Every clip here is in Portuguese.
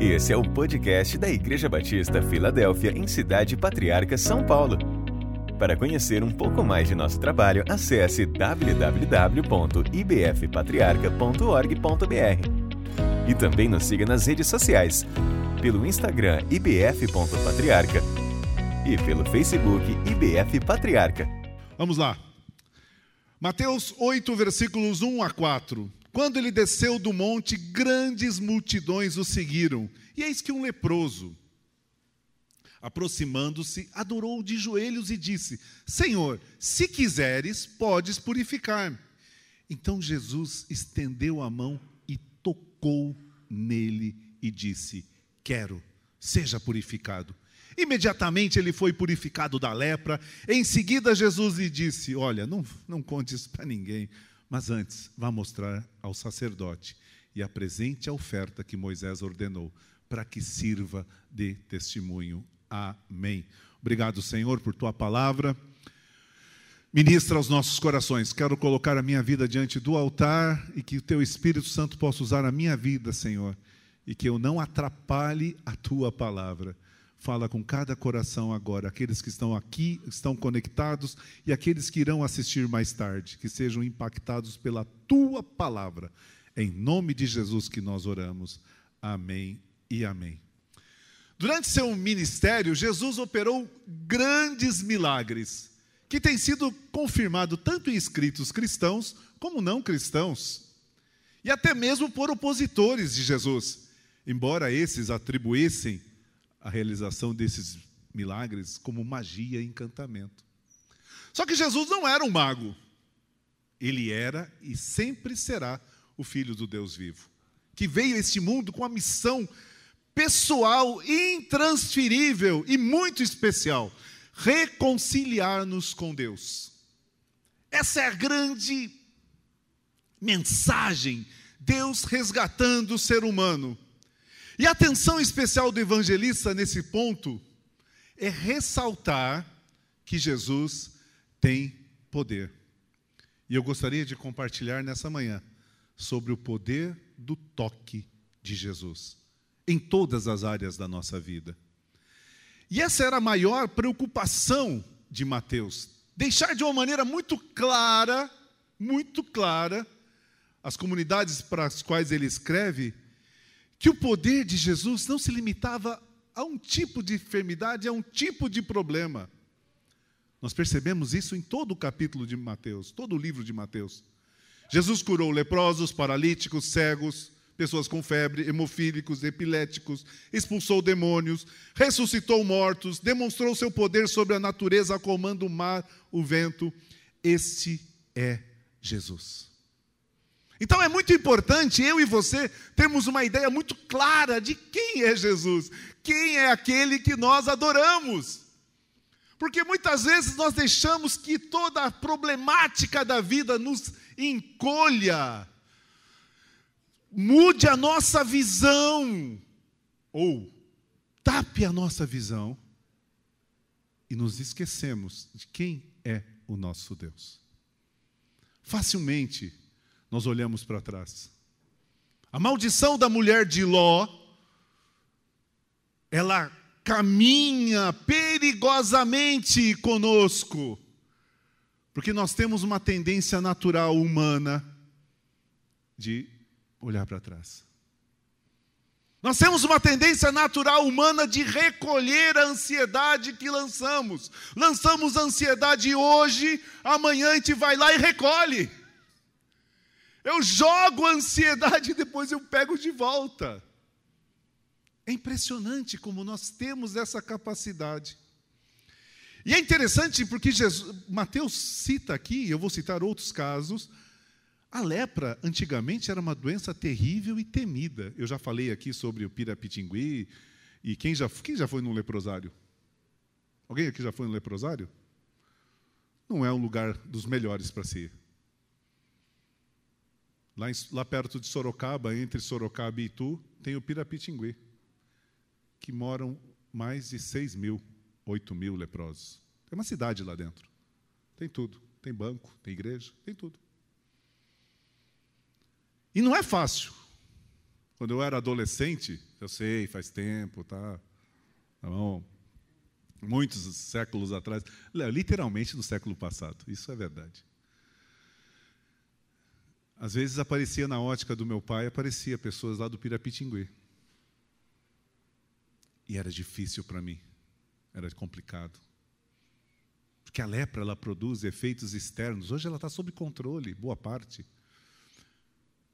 Esse é o podcast da Igreja Batista Filadélfia, em Cidade Patriarca, São Paulo. Para conhecer um pouco mais de nosso trabalho, acesse www.ibfpatriarca.org.br. E também nos siga nas redes sociais, pelo Instagram ibf.patriarca e pelo Facebook IBF Patriarca. Vamos lá. Mateus 8, versículos 1 a 4. Quando ele desceu do monte, grandes multidões o seguiram. E eis que um leproso, aproximando-se, adorou de joelhos e disse: Senhor, se quiseres, podes purificar-me. Então Jesus estendeu a mão e tocou nele e disse: Quero, seja purificado. Imediatamente ele foi purificado da lepra. Em seguida, Jesus lhe disse: Olha, não, não conte isso para ninguém, mas antes, vá mostrar ao sacerdote e apresente a oferta que Moisés ordenou, para que sirva de testemunho. Amém. Obrigado, Senhor, por tua palavra. Ministra aos nossos corações. Quero colocar a minha vida diante do altar e que o teu Espírito Santo possa usar a minha vida, Senhor, e que eu não atrapalhe a tua palavra. Fala com cada coração agora, aqueles que estão aqui, estão conectados e aqueles que irão assistir mais tarde, que sejam impactados pela tua palavra. Em nome de Jesus que nós oramos. Amém e amém. Durante seu ministério, Jesus operou grandes milagres, que têm sido confirmados tanto em escritos cristãos como não cristãos, e até mesmo por opositores de Jesus, embora esses atribuíssem a realização desses milagres como magia e encantamento. Só que Jesus não era um mago. Ele era e sempre será o Filho do Deus vivo, que veio a este mundo com a missão pessoal, intransferível e muito especial: reconciliar-nos com Deus. Essa é a grande mensagem, Deus resgatando o ser humano e a atenção especial do evangelista nesse ponto é ressaltar que Jesus tem poder. E eu gostaria de compartilhar nessa manhã sobre o poder do toque de Jesus em todas as áreas da nossa vida. E essa era a maior preocupação de Mateus, deixar de uma maneira muito clara, muito clara, as comunidades para as quais ele escreve, que o poder de Jesus não se limitava a um tipo de enfermidade, a um tipo de problema. Nós percebemos isso em todo o capítulo de Mateus, todo o livro de Mateus. Jesus curou leprosos, paralíticos, cegos, pessoas com febre, hemofílicos, epiléticos, expulsou demônios, ressuscitou mortos, demonstrou seu poder sobre a natureza, comando o mar, o vento. Este é Jesus. Então é muito importante eu e você termos uma ideia muito clara de quem é Jesus, quem é aquele que nós adoramos. Porque muitas vezes nós deixamos que toda a problemática da vida nos encolha, mude a nossa visão, ou tape a nossa visão, e nos esquecemos de quem é o nosso Deus. Facilmente nós olhamos para trás. A maldição da mulher de Ló, ela caminha perigosamente conosco, porque nós temos uma tendência natural humana de olhar para trás. Nós temos uma tendência natural humana de recolher a ansiedade que lançamos. Lançamos a ansiedade hoje, amanhã a gente vai lá e recolhe. Eu jogo a ansiedade e depois eu pego de volta. É impressionante como nós temos essa capacidade. E é interessante porque Jesus, Mateus cita aqui, eu vou citar outros casos, a lepra antigamente era uma doença terrível e temida. Eu já falei aqui sobre o pirapitingui e quem já, quem já foi no leprosário? Alguém aqui já foi no leprosário? Não é um lugar dos melhores para se ir. Lá, em, lá perto de Sorocaba, entre Sorocaba e Itu, tem o Pirapitingui, que moram mais de 6 mil, 8 mil leprosos. Tem uma cidade lá dentro. Tem tudo. Tem banco, tem igreja, tem tudo. E não é fácil. Quando eu era adolescente, eu sei, faz tempo, tá? Tá bom? Muitos séculos atrás, literalmente no século passado, isso é verdade. Às vezes aparecia na ótica do meu pai, aparecia pessoas lá do Pirapitinguê. E era difícil para mim, era complicado. Porque a lepra ela produz efeitos externos. Hoje ela está sob controle, boa parte.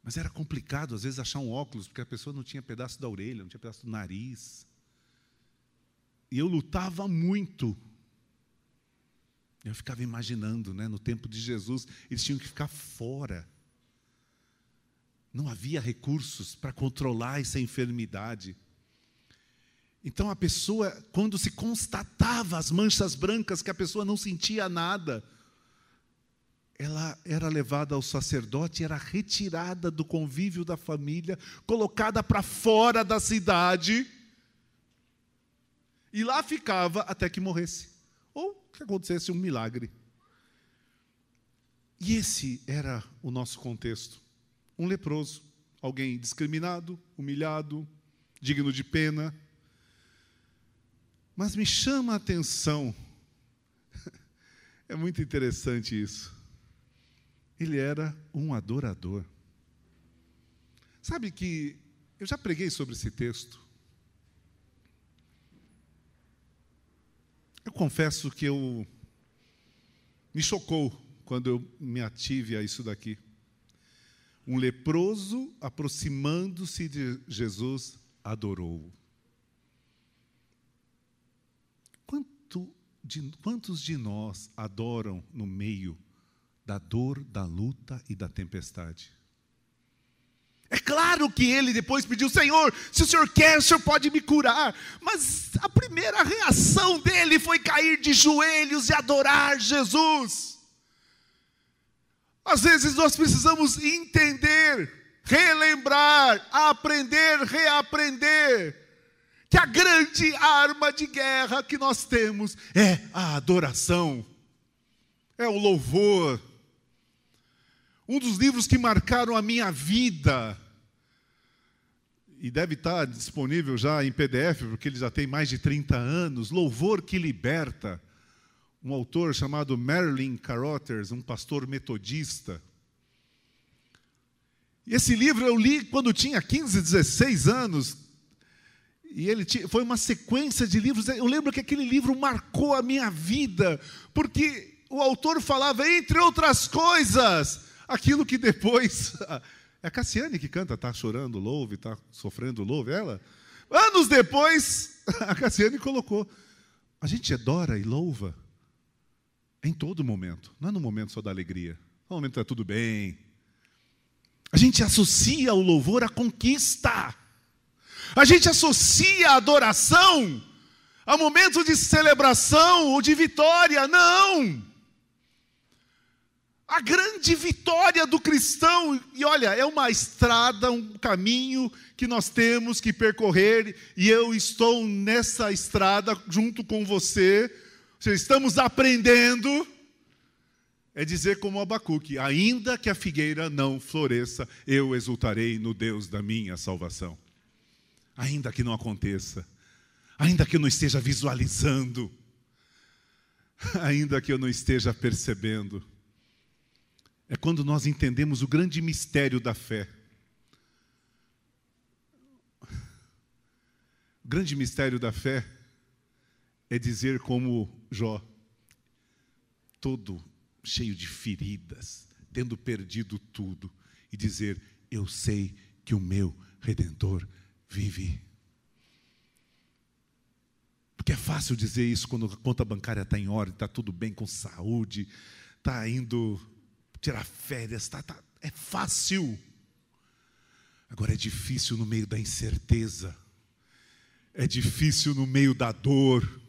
Mas era complicado, às vezes, achar um óculos, porque a pessoa não tinha pedaço da orelha, não tinha pedaço do nariz. E eu lutava muito. Eu ficava imaginando, né, no tempo de Jesus, eles tinham que ficar fora. Não havia recursos para controlar essa enfermidade. Então a pessoa, quando se constatava as manchas brancas, que a pessoa não sentia nada, ela era levada ao sacerdote, era retirada do convívio da família, colocada para fora da cidade, e lá ficava até que morresse, ou que acontecesse um milagre. E esse era o nosso contexto. Um leproso, alguém discriminado, humilhado, digno de pena, mas me chama a atenção, é muito interessante isso. Ele era um adorador. Sabe que eu já preguei sobre esse texto. Eu confesso que eu me chocou quando eu me ative a isso daqui. Um leproso aproximando-se de Jesus adorou-o. de, quantos de nós adoram no meio da dor, da luta e da tempestade? É claro que ele depois pediu, Senhor, se o Senhor quer, o Senhor pode me curar. Mas a primeira reação dele foi cair de joelhos e adorar Jesus. Às vezes nós precisamos entender, relembrar, aprender, reaprender que a grande arma de guerra que nós temos é a adoração, é o louvor. Um dos livros que marcaram a minha vida, e deve estar disponível já em PDF, porque ele já tem mais de 30 anos, Louvor que Liberta, um autor chamado Marilyn Carothers, um pastor metodista. Esse livro eu li quando tinha 15, 16 anos, e ele tinha, foi uma sequência de livros. Eu lembro que aquele livro marcou a minha vida, porque o autor falava, entre outras coisas, aquilo que depois. É a Cassiane que canta, está chorando louve, está sofrendo louve, ela. Anos depois, a Cassiane colocou. A gente adora e louva em todo momento, não é no momento só da alegria. No momento está tudo bem. A gente associa o louvor à conquista. A gente associa a adoração a momento de celebração ou de vitória. Não! A grande vitória do cristão, e olha, é uma estrada, um caminho que nós temos que percorrer, e eu estou nessa estrada junto com você, estamos aprendendo, é dizer como Abacuque: ainda que a figueira não floresça, eu exultarei no Deus da minha salvação ainda que não aconteça, ainda que eu não esteja visualizando, ainda que eu não esteja percebendo. É quando nós entendemos o grande mistério da fé. O grande mistério da fé é dizer como Jó, todo cheio de feridas, tendo perdido tudo, e dizer: Eu sei que o meu redentor vive. Porque é fácil dizer isso quando a conta bancária está em ordem, está tudo bem com saúde, está indo tirar férias, tá, tá, é fácil. Agora é difícil no meio da incerteza, é difícil no meio da dor,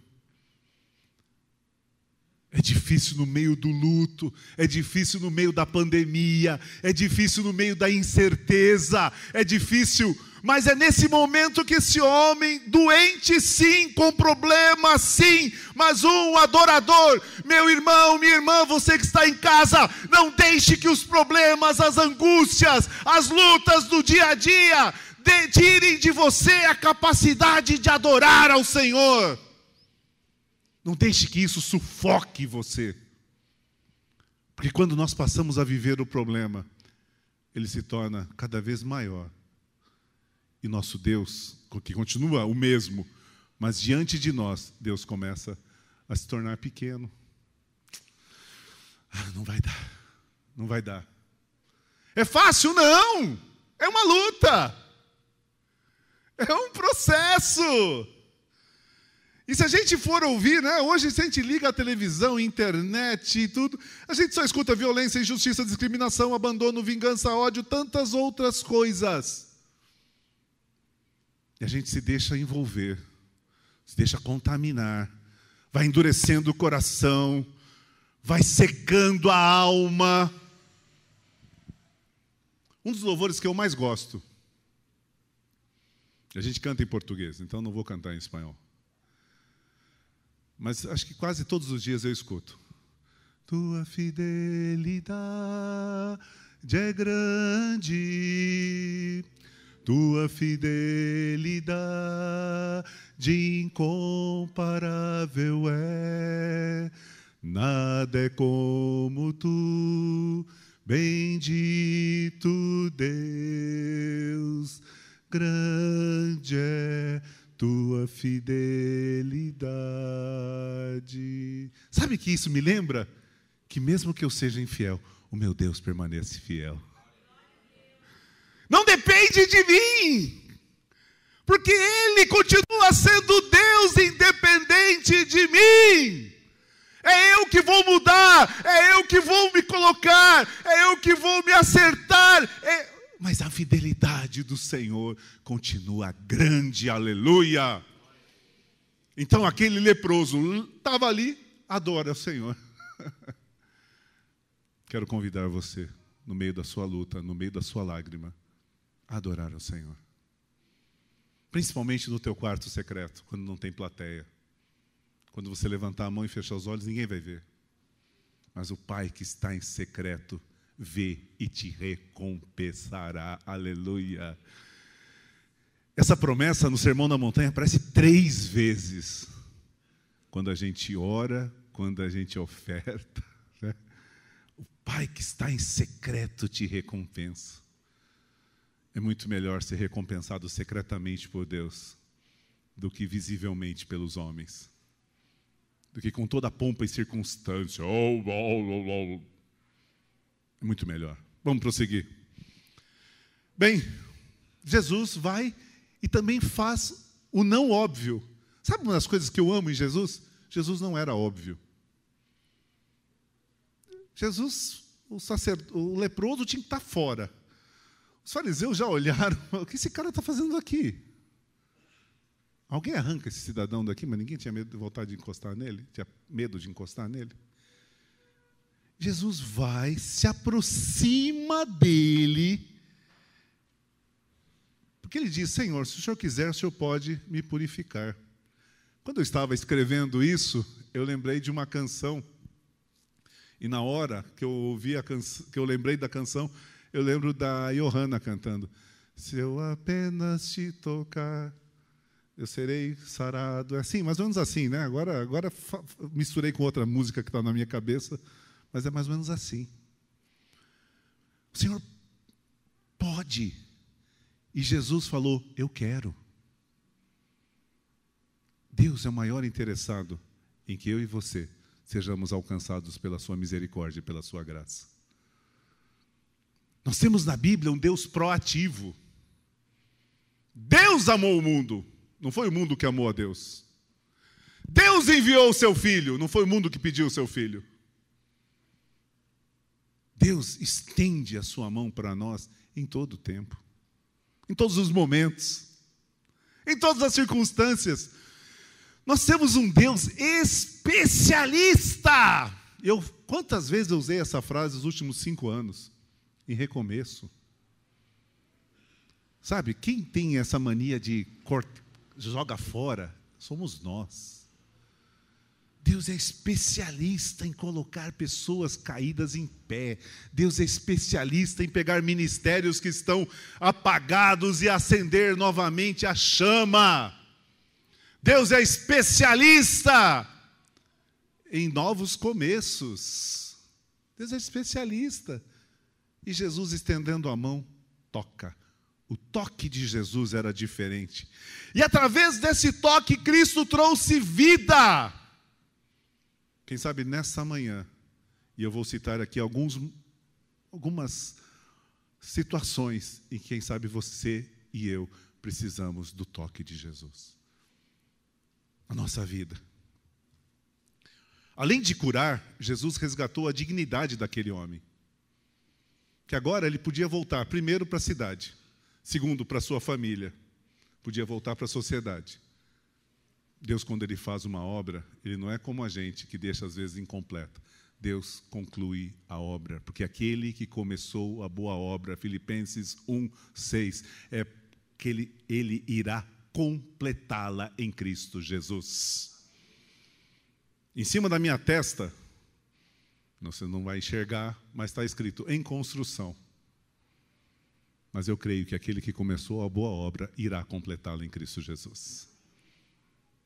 é difícil no meio do luto, é difícil no meio da pandemia, é difícil no meio da incerteza, é difícil mas é nesse momento que esse homem, doente sim, com problema sim, mas um adorador, meu irmão, minha irmã, você que está em casa, não deixe que os problemas, as angústias, as lutas do dia a dia de, tirem de você a capacidade de adorar ao Senhor. Não deixe que isso sufoque você. Porque quando nós passamos a viver o problema, ele se torna cada vez maior. E nosso Deus, que continua o mesmo, mas diante de nós, Deus começa a se tornar pequeno. Ah, não vai dar, não vai dar. É fácil? Não! É uma luta, é um processo. E se a gente for ouvir, né, hoje se a gente liga a televisão, internet e tudo, a gente só escuta violência, injustiça, discriminação, abandono, vingança, ódio, tantas outras coisas. E a gente se deixa envolver, se deixa contaminar, vai endurecendo o coração, vai secando a alma. Um dos louvores que eu mais gosto, a gente canta em português, então não vou cantar em espanhol. Mas acho que quase todos os dias eu escuto. Tua fidelidade é grande, tua fidelidade incomparável é, nada é como tu, bendito Deus, grande é tua fidelidade. Sabe que isso me lembra? Que mesmo que eu seja infiel, o meu Deus permanece fiel. Não depende de mim, porque Ele continua sendo Deus independente de mim. É eu que vou mudar, é eu que vou me colocar, é eu que vou me acertar. É mas a fidelidade do Senhor continua grande, aleluia. Então aquele leproso estava ali, adora o Senhor. Quero convidar você, no meio da sua luta, no meio da sua lágrima, a adorar ao Senhor. Principalmente no teu quarto secreto, quando não tem plateia. Quando você levantar a mão e fechar os olhos, ninguém vai ver. Mas o Pai que está em secreto, vê e te recompensará. Aleluia. Essa promessa no Sermão da Montanha aparece três vezes. Quando a gente ora, quando a gente oferta. Né? O Pai que está em secreto te recompensa. É muito melhor ser recompensado secretamente por Deus do que visivelmente pelos homens. Do que com toda a pompa e circunstância. Oh, oh, oh, oh é muito melhor. Vamos prosseguir. Bem, Jesus vai e também faz o não óbvio. Sabe uma das coisas que eu amo em Jesus? Jesus não era óbvio. Jesus, o, sacerd... o leproso tinha que estar fora. Os fariseus já olharam, o que esse cara está fazendo aqui? Alguém arranca esse cidadão daqui, mas ninguém tinha medo de voltar de encostar nele? Tinha medo de encostar nele? Jesus vai, se aproxima dele, porque ele diz: Senhor, se o senhor quiser, o senhor pode me purificar. Quando eu estava escrevendo isso, eu lembrei de uma canção, e na hora que eu ouvi a canção, que eu lembrei da canção, eu lembro da Johanna cantando: Se eu apenas te tocar, eu serei sarado. É assim, mais ou menos assim, né? Agora, agora misturei com outra música que está na minha cabeça mas é mais ou menos assim. O Senhor pode. E Jesus falou: Eu quero. Deus é o maior interessado em que eu e você sejamos alcançados pela Sua misericórdia e pela Sua graça. Nós temos na Bíblia um Deus proativo. Deus amou o mundo, não foi o mundo que amou a Deus. Deus enviou o seu filho, não foi o mundo que pediu o seu filho. Deus estende a sua mão para nós em todo o tempo, em todos os momentos, em todas as circunstâncias. Nós temos um Deus especialista. Eu quantas vezes eu usei essa frase nos últimos cinco anos? Em recomeço. Sabe, quem tem essa mania de corta, joga fora, somos nós. Deus é especialista em colocar pessoas caídas em pé. Deus é especialista em pegar ministérios que estão apagados e acender novamente a chama. Deus é especialista em novos começos. Deus é especialista. E Jesus estendendo a mão, toca. O toque de Jesus era diferente. E através desse toque, Cristo trouxe vida. Quem sabe nessa manhã, e eu vou citar aqui alguns, algumas situações em que, quem sabe, você e eu precisamos do toque de Jesus. A nossa vida. Além de curar, Jesus resgatou a dignidade daquele homem. Que agora ele podia voltar, primeiro, para a cidade, segundo, para sua família, podia voltar para a sociedade. Deus, quando Ele faz uma obra, Ele não é como a gente que deixa às vezes incompleta. Deus conclui a obra, porque aquele que começou a boa obra, Filipenses 1, 6, é que Ele, ele irá completá-la em Cristo Jesus. Em cima da minha testa, você não vai enxergar, mas está escrito em construção. Mas eu creio que aquele que começou a boa obra irá completá-la em Cristo Jesus.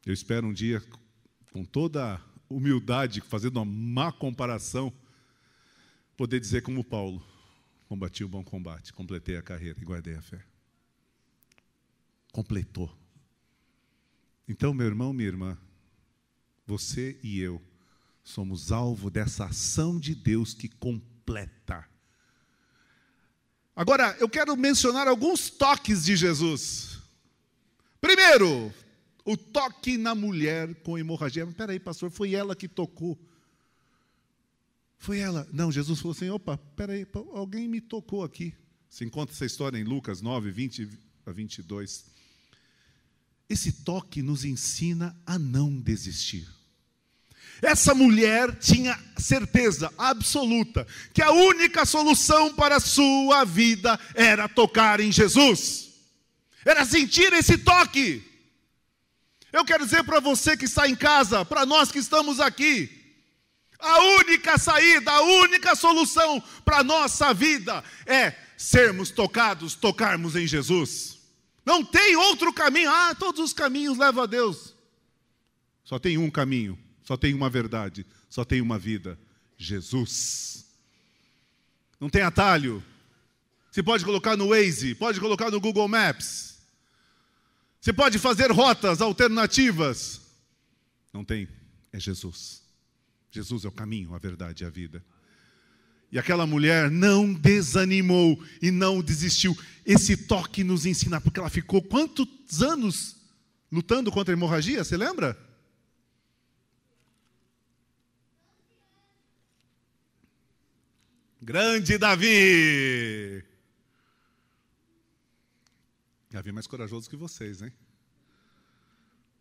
Eu espero um dia, com toda humildade, fazendo uma má comparação, poder dizer como Paulo: combati o bom combate, completei a carreira e guardei a fé. Completou. Então, meu irmão, minha irmã, você e eu somos alvo dessa ação de Deus que completa. Agora, eu quero mencionar alguns toques de Jesus. Primeiro, o toque na mulher com hemorragia. Mas peraí, pastor, foi ela que tocou. Foi ela. Não, Jesus falou assim: opa, peraí, alguém me tocou aqui. Você encontra essa história em Lucas 9, 20 a 22. Esse toque nos ensina a não desistir. Essa mulher tinha certeza absoluta que a única solução para a sua vida era tocar em Jesus, era sentir esse toque. Eu quero dizer para você que está em casa, para nós que estamos aqui, a única saída, a única solução para a nossa vida é sermos tocados, tocarmos em Jesus. Não tem outro caminho. Ah, todos os caminhos levam a Deus. Só tem um caminho, só tem uma verdade, só tem uma vida: Jesus. Não tem atalho. Você pode colocar no Waze, pode colocar no Google Maps. Você pode fazer rotas alternativas. Não tem, é Jesus. Jesus é o caminho, a verdade e a vida. E aquela mulher não desanimou e não desistiu. Esse toque nos ensina, porque ela ficou quantos anos lutando contra a hemorragia? Você lembra? Grande Davi! Davi é mais corajoso que vocês, hein?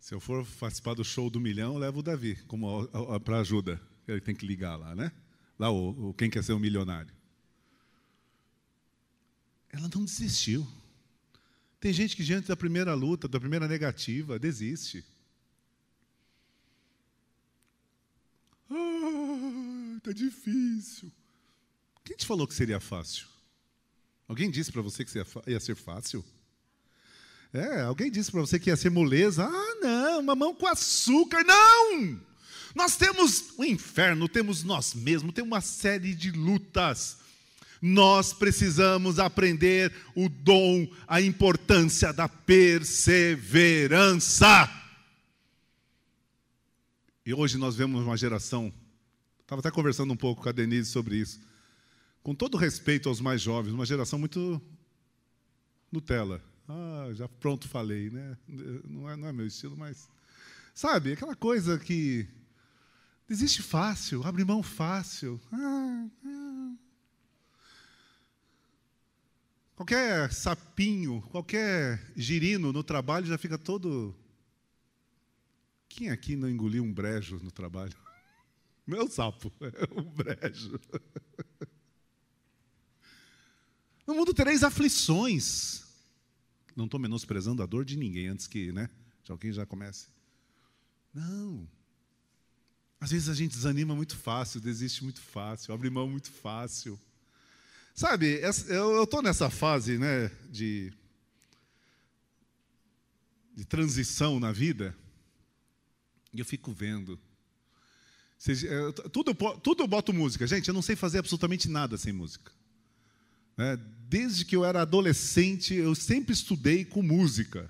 Se eu for participar do show do milhão, eu levo o Davi para ajuda. Ele tem que ligar lá, né? Lá o, o quem quer ser um milionário. Ela não desistiu. Tem gente que diante da primeira luta, da primeira negativa, desiste. Ah, tá difícil. Quem te falou que seria fácil? Alguém disse para você que ia ser fácil? É, alguém disse para você que ia ser moleza. Ah, não, mamão com açúcar. Não! Nós temos o inferno, temos nós mesmos, temos uma série de lutas. Nós precisamos aprender o dom, a importância da perseverança. E hoje nós vemos uma geração, estava até conversando um pouco com a Denise sobre isso, com todo respeito aos mais jovens, uma geração muito Nutella. Ah, já pronto falei, né? Não é, não é meu estilo, mas. Sabe, aquela coisa que desiste fácil, abre mão fácil. Ah, ah. Qualquer sapinho, qualquer girino no trabalho já fica todo. Quem aqui não engoliu um brejo no trabalho? Meu sapo, é um brejo. No mundo tereis aflições. Não estou menosprezando a dor de ninguém antes que, né? Já alguém já comece. Não. Às vezes a gente desanima muito fácil, desiste muito fácil, abre mão muito fácil. Sabe, eu estou nessa fase né, de, de transição na vida, e eu fico vendo. Tudo, tudo eu boto música. Gente, eu não sei fazer absolutamente nada sem música. Né, desde que eu era adolescente, eu sempre estudei com música.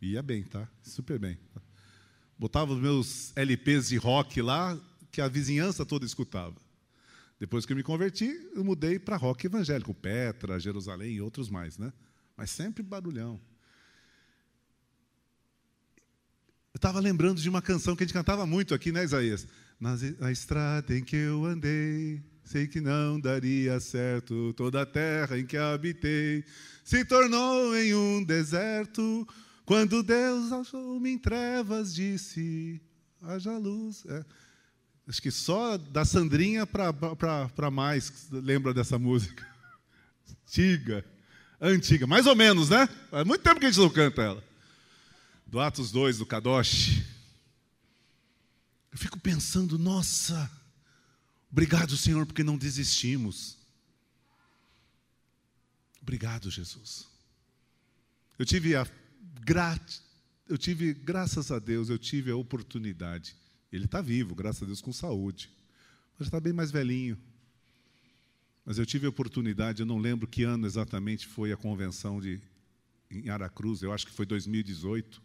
Ia bem, tá? Super bem. Botava os meus LPs de rock lá, que a vizinhança toda escutava. Depois que eu me converti, eu mudei para rock evangélico, Petra, Jerusalém e outros mais, né? Mas sempre barulhão. Eu estava lembrando de uma canção que a gente cantava muito aqui, né, Isaías? Na estrada em que eu andei, sei que não daria certo. Toda a terra em que habitei se tornou em um deserto. Quando Deus achou-me em trevas, disse: haja luz. É. Acho que só da Sandrinha para mais lembra dessa música. Antiga. Antiga, mais ou menos, né? Faz muito tempo que a gente não canta ela. Do Atos 2, do Kadosh. Eu fico pensando, nossa, obrigado, Senhor, porque não desistimos. Obrigado, Jesus. Eu tive a grat... eu tive, graças a Deus, eu tive a oportunidade ele está vivo, graças a Deus, com saúde. Mas está bem mais velhinho. Mas eu tive a oportunidade, eu não lembro que ano exatamente foi a convenção de, em Aracruz, eu acho que foi 2018.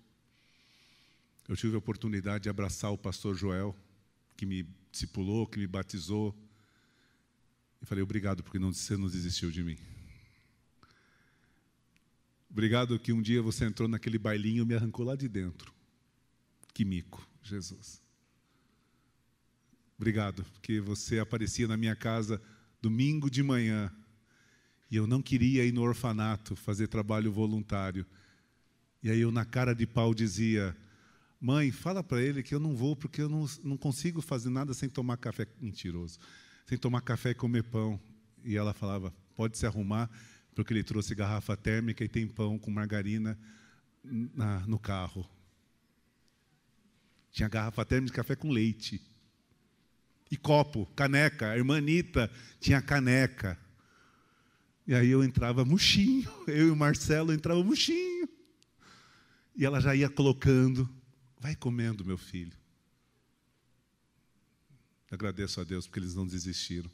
Eu tive a oportunidade de abraçar o pastor Joel, que me discipulou, que me batizou. E falei, obrigado, porque não, você não desistiu de mim. Obrigado que um dia você entrou naquele bailinho e me arrancou lá de dentro. Que mico, Jesus. Obrigado, porque você aparecia na minha casa domingo de manhã e eu não queria ir no orfanato fazer trabalho voluntário. E aí eu, na cara de pau, dizia: Mãe, fala para ele que eu não vou porque eu não, não consigo fazer nada sem tomar café. Mentiroso. Sem tomar café e comer pão. E ela falava: Pode se arrumar, porque ele trouxe garrafa térmica e tem pão com margarina na, no carro. Tinha garrafa térmica de café com leite. E copo, caneca. A irmã Anitta tinha caneca. E aí eu entrava murchinho. Eu e o Marcelo entrava murchinho. E ela já ia colocando. Vai comendo, meu filho. Agradeço a Deus porque eles não desistiram.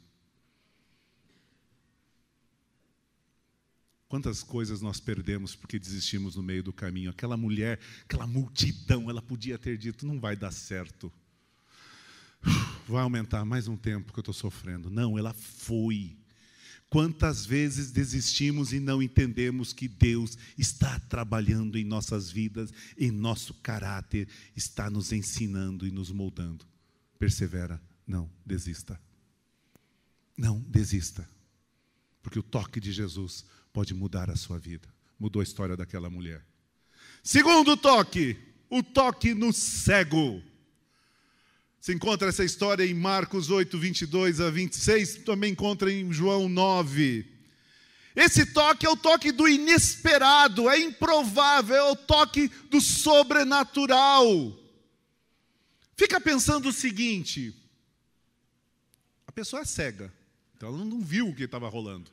Quantas coisas nós perdemos porque desistimos no meio do caminho? Aquela mulher, aquela multidão, ela podia ter dito: não vai dar certo vai aumentar mais um tempo que eu estou sofrendo. Não, ela foi. Quantas vezes desistimos e não entendemos que Deus está trabalhando em nossas vidas, em nosso caráter, está nos ensinando e nos moldando. Persevera, não desista. Não desista. Porque o toque de Jesus pode mudar a sua vida. Mudou a história daquela mulher. Segundo toque, o toque no cego. Você encontra essa história em Marcos 8, 22 a 26, também encontra em João 9. Esse toque é o toque do inesperado, é improvável, é o toque do sobrenatural. Fica pensando o seguinte: a pessoa é cega, então ela não viu o que estava rolando.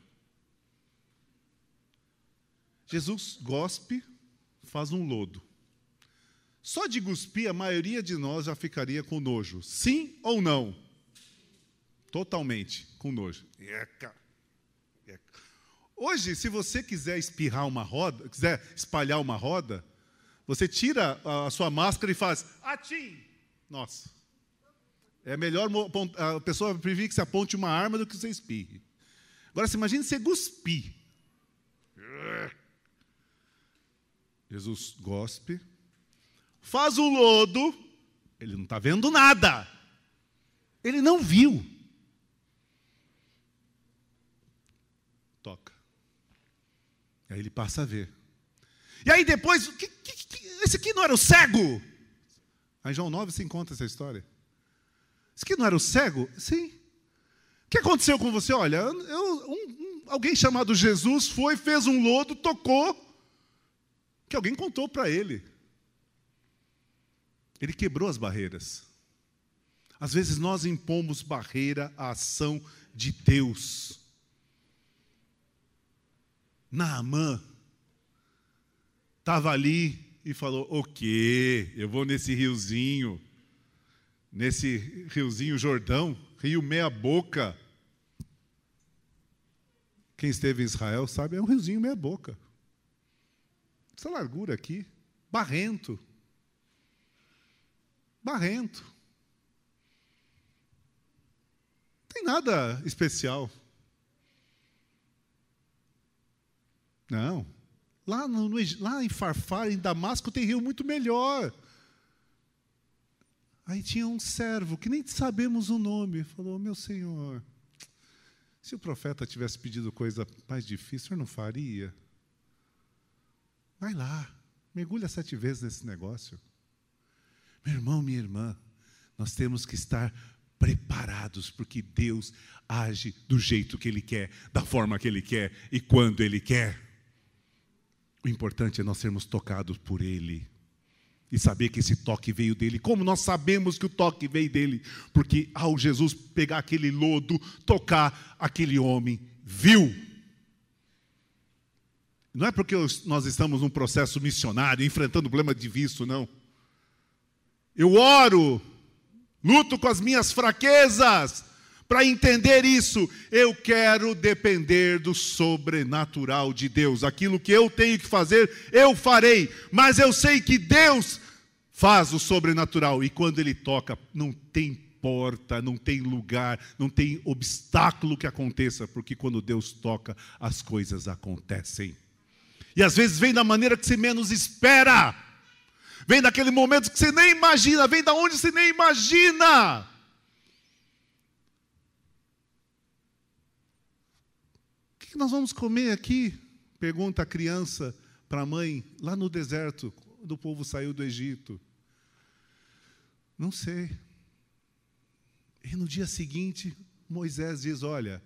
Jesus gospe, faz um lodo. Só de cuspir, a maioria de nós já ficaria com nojo. Sim ou não? Totalmente com nojo. Eca. Eca. Hoje, se você quiser espirrar uma roda, quiser espalhar uma roda, você tira a sua máscara e faz atim. Nossa. É melhor a pessoa preferir que você aponte uma arma do que você espirre. Agora, se imagine você cuspir. Jesus gospe faz o lodo, ele não está vendo nada. Ele não viu. Toca. Aí ele passa a ver. E aí depois, que, que, que, esse aqui não era o cego? Aí João 9 se encontra essa história. Esse aqui não era o cego? Sim. O que aconteceu com você? Olha, eu, um, um, alguém chamado Jesus foi, fez um lodo, tocou, que alguém contou para ele. Ele quebrou as barreiras. Às vezes nós impomos barreira à ação de Deus. Naamã estava ali e falou: O? Eu vou nesse riozinho, nesse riozinho Jordão, rio meia boca. Quem esteve em Israel sabe, é um riozinho meia boca. Essa largura aqui, barrento. Barrento. Não tem nada especial. Não. Lá, no, lá em Farfar, em Damasco, tem rio muito melhor. Aí tinha um servo, que nem sabemos o nome, falou: Meu senhor, se o profeta tivesse pedido coisa mais difícil, senhor não faria? Vai lá, mergulha sete vezes nesse negócio. Meu irmão, minha irmã, nós temos que estar preparados, porque Deus age do jeito que Ele quer, da forma que Ele quer e quando Ele quer. O importante é nós sermos tocados por Ele e saber que esse toque veio dele. Como nós sabemos que o toque veio dele? Porque ao Jesus pegar aquele lodo, tocar aquele homem, viu. Não é porque nós estamos num processo missionário, enfrentando o problema de visto, não. Eu oro, luto com as minhas fraquezas, para entender isso, eu quero depender do sobrenatural de Deus. Aquilo que eu tenho que fazer, eu farei. Mas eu sei que Deus faz o sobrenatural. E quando Ele toca, não tem porta, não tem lugar, não tem obstáculo que aconteça, porque quando Deus toca, as coisas acontecem. E às vezes vem da maneira que você menos espera. Vem daquele momento que você nem imagina, vem da onde você nem imagina. que nós vamos comer aqui? Pergunta a criança para a mãe, lá no deserto, quando o povo saiu do Egito. Não sei. E no dia seguinte, Moisés diz: Olha,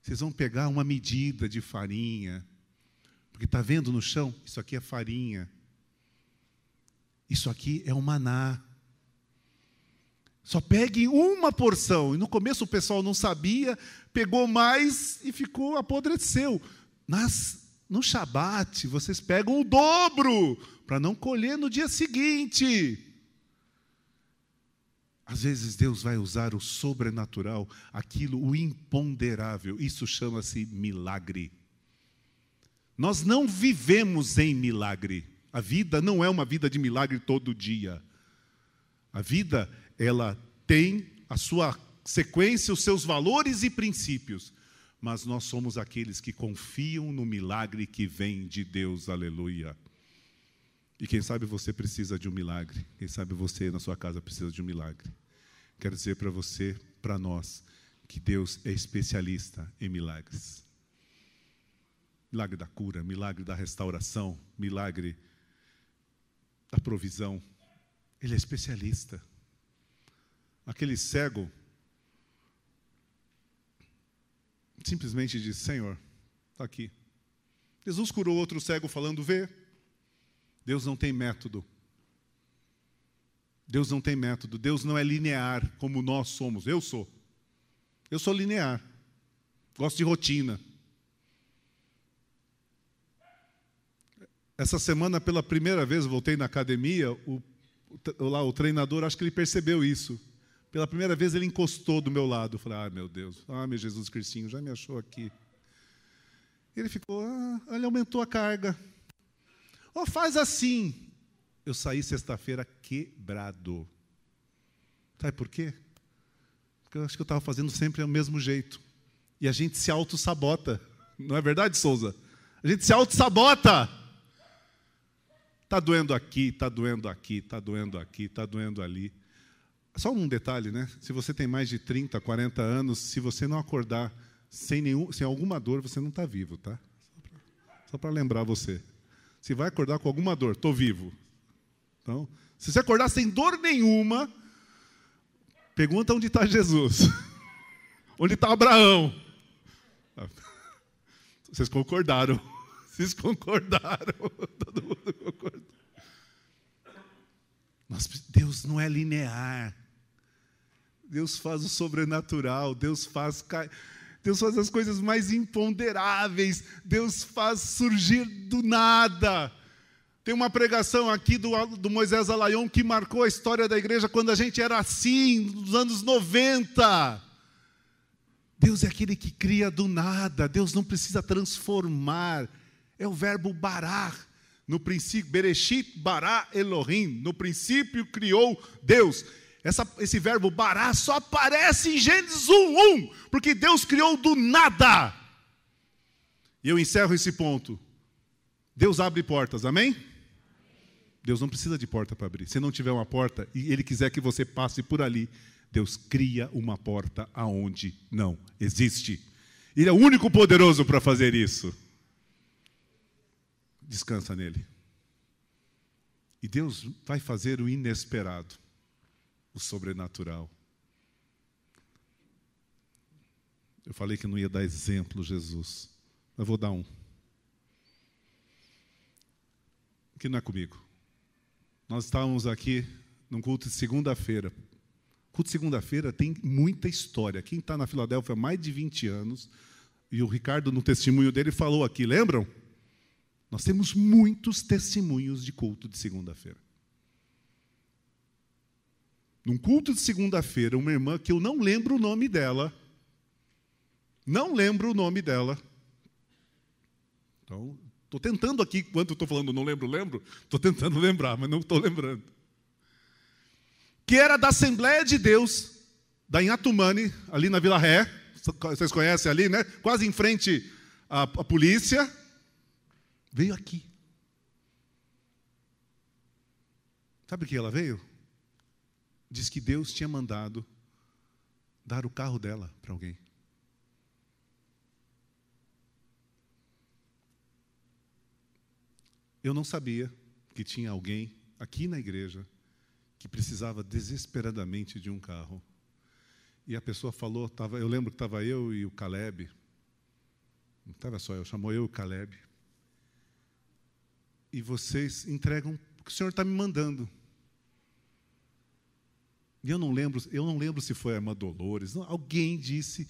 vocês vão pegar uma medida de farinha, porque está vendo no chão? Isso aqui é farinha. Isso aqui é o maná. Só pegue uma porção. E no começo o pessoal não sabia, pegou mais e ficou, apodreceu. Nas, no Shabat, vocês pegam o dobro, para não colher no dia seguinte. Às vezes Deus vai usar o sobrenatural, aquilo, o imponderável. Isso chama-se milagre. Nós não vivemos em milagre. A vida não é uma vida de milagre todo dia. A vida ela tem a sua sequência, os seus valores e princípios, mas nós somos aqueles que confiam no milagre que vem de Deus, aleluia. E quem sabe você precisa de um milagre, quem sabe você na sua casa precisa de um milagre. Quero dizer para você, para nós, que Deus é especialista em milagres. Milagre da cura, milagre da restauração, milagre da provisão. Ele é especialista aquele cego simplesmente disse: Senhor, está aqui. Jesus curou outro cego falando: Vê. Deus não tem método. Deus não tem método. Deus não é linear como nós somos. Eu sou. Eu sou linear. Gosto de rotina. Essa semana, pela primeira vez, voltei na academia. O, o, lá, o treinador, acho que ele percebeu isso. Pela primeira vez ele encostou do meu lado. Eu falei, ah, meu Deus, ah, meu Jesus Cristinho, já me achou aqui. Ele ficou, ah, ele aumentou a carga. Oh, faz assim. Eu saí sexta-feira quebrado. Sabe por quê? Porque eu acho que eu estava fazendo sempre o mesmo jeito. E a gente se auto-sabota. Não é verdade, Souza? A gente se auto-sabota. Está doendo aqui, está doendo aqui, está doendo aqui, está doendo ali. Só um detalhe, né? Se você tem mais de 30, 40 anos, se você não acordar sem, nenhum, sem alguma dor, você não está vivo, tá? Só para lembrar você. Se vai acordar com alguma dor, estou vivo. Então, se você acordar sem dor nenhuma, pergunta onde está Jesus. onde está Abraão? Vocês concordaram. Vocês concordaram. Todo mundo concordou. Mas Deus não é linear. Deus faz o sobrenatural, Deus faz Deus faz as coisas mais imponderáveis, Deus faz surgir do nada. Tem uma pregação aqui do, do Moisés Alayon que marcou a história da igreja quando a gente era assim, nos anos 90. Deus é aquele que cria do nada, Deus não precisa transformar, é o verbo barar. No princípio, Bereshit bara Elohim, no princípio criou Deus. Essa, esse verbo bará só aparece em Gênesis 1, 1, porque Deus criou do nada. E eu encerro esse ponto. Deus abre portas, amém? Deus não precisa de porta para abrir. Se não tiver uma porta e Ele quiser que você passe por ali, Deus cria uma porta aonde não existe. Ele é o único poderoso para fazer isso. Descansa nele. E Deus vai fazer o inesperado, o sobrenatural. Eu falei que não ia dar exemplo, Jesus, mas vou dar um. Que não é comigo. Nós estávamos aqui num culto de segunda-feira. Culto de segunda-feira tem muita história. Quem está na Filadélfia há mais de 20 anos, e o Ricardo, no testemunho dele, falou aqui, lembram? Nós temos muitos testemunhos de culto de segunda-feira. Num culto de segunda-feira, uma irmã que eu não lembro o nome dela, não lembro o nome dela. Então, Estou tentando aqui, enquanto estou falando não lembro, lembro, estou tentando lembrar, mas não estou lembrando. Que era da Assembleia de Deus, da Inhatumani, ali na Vila Ré, vocês conhecem ali, né? Quase em frente à, à polícia. Veio aqui. Sabe o que ela veio? Diz que Deus tinha mandado dar o carro dela para alguém. Eu não sabia que tinha alguém aqui na igreja que precisava desesperadamente de um carro. E a pessoa falou, tava, eu lembro que estava eu e o Caleb. Não estava só eu, chamou eu e o Caleb. E vocês entregam o que o Senhor está me mandando. E eu não lembro, eu não lembro se foi a irmã Dolores. Não, alguém disse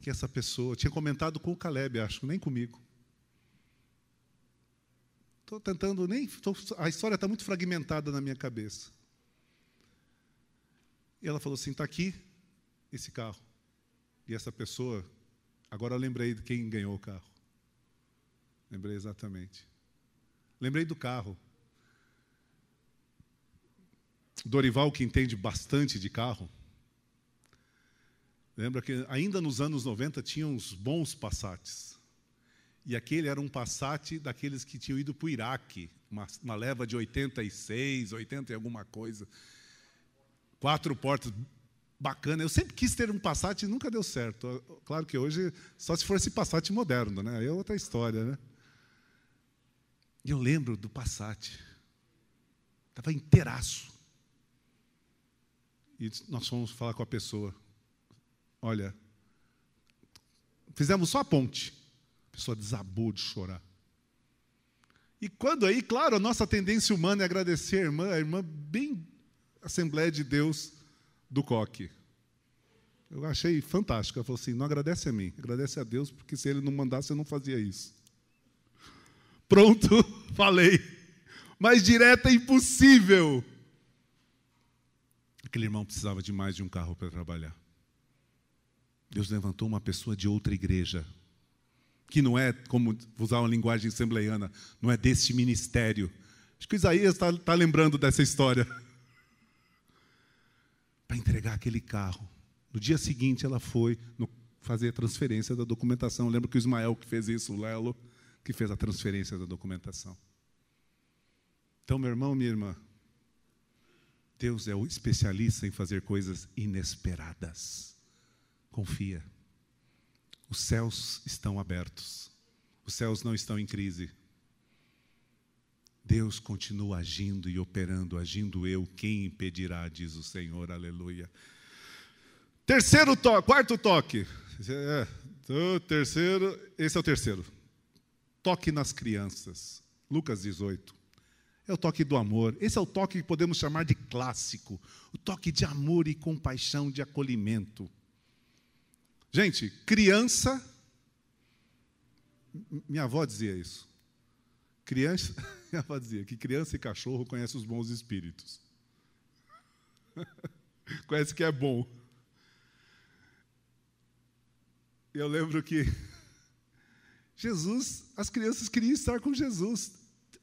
que essa pessoa tinha comentado com o Caleb, acho, nem comigo. Estou tentando nem. Tô, a história está muito fragmentada na minha cabeça. E ela falou assim: está aqui esse carro. E essa pessoa, agora eu lembrei de quem ganhou o carro. Lembrei exatamente. Lembrei do carro. Dorival, que entende bastante de carro, lembra que ainda nos anos 90 tinha uns bons Passats. E aquele era um Passat daqueles que tinham ido para o Iraque, uma, uma, leva de 86, 80 e alguma coisa. Quatro portas, bacana. Eu sempre quis ter um Passat e nunca deu certo. Claro que hoje, só se for esse Passat moderno, né? Aí é outra história, né? E eu lembro do Passat. Estava inteiraço. E nós fomos falar com a pessoa. Olha, fizemos só a ponte. A pessoa desabou de chorar. E quando aí, claro, a nossa tendência humana é agradecer a irmã, a irmã bem Assembleia de Deus do Coque. Eu achei fantástico. Ela falou assim: não agradece a mim, agradece a Deus, porque se ele não mandasse, eu não fazia isso. Pronto, falei. Mais direto é impossível. Aquele irmão precisava de mais de um carro para trabalhar. Deus levantou uma pessoa de outra igreja que não é, como usar uma linguagem assembleiana, não é deste ministério. Acho que Isaías está tá lembrando dessa história. Para entregar aquele carro. No dia seguinte, ela foi no, fazer a transferência da documentação. Lembra que o Ismael que fez isso, o Lelo, que fez a transferência da documentação. Então, meu irmão, minha irmã, Deus é o especialista em fazer coisas inesperadas. Confia. Os céus estão abertos. Os céus não estão em crise. Deus continua agindo e operando, agindo eu, quem impedirá, diz o Senhor, aleluia. Terceiro toque, quarto toque. É, terceiro, esse é o terceiro. Toque nas crianças. Lucas 18. É o toque do amor. Esse é o toque que podemos chamar de clássico. O toque de amor e compaixão, de acolhimento. Gente, criança. Minha avó dizia isso. Criança, minha avó dizia que criança e cachorro conhecem os bons espíritos. Conhece que é bom. Eu lembro que Jesus, as crianças queriam estar com Jesus.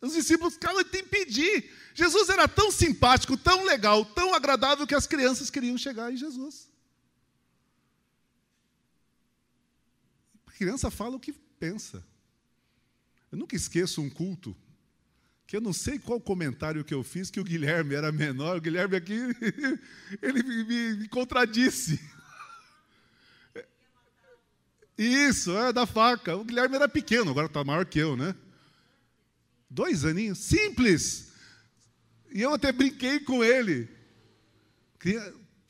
Os discípulos ficavam de impedir. Jesus era tão simpático, tão legal, tão agradável que as crianças queriam chegar em Jesus. A criança fala o que pensa. Eu nunca esqueço um culto que eu não sei qual comentário que eu fiz, que o Guilherme era menor, o Guilherme aqui, ele me, me contradisse. Isso, é da faca. O Guilherme era pequeno, agora está maior que eu, né? Dois aninhos, simples. E eu até brinquei com ele.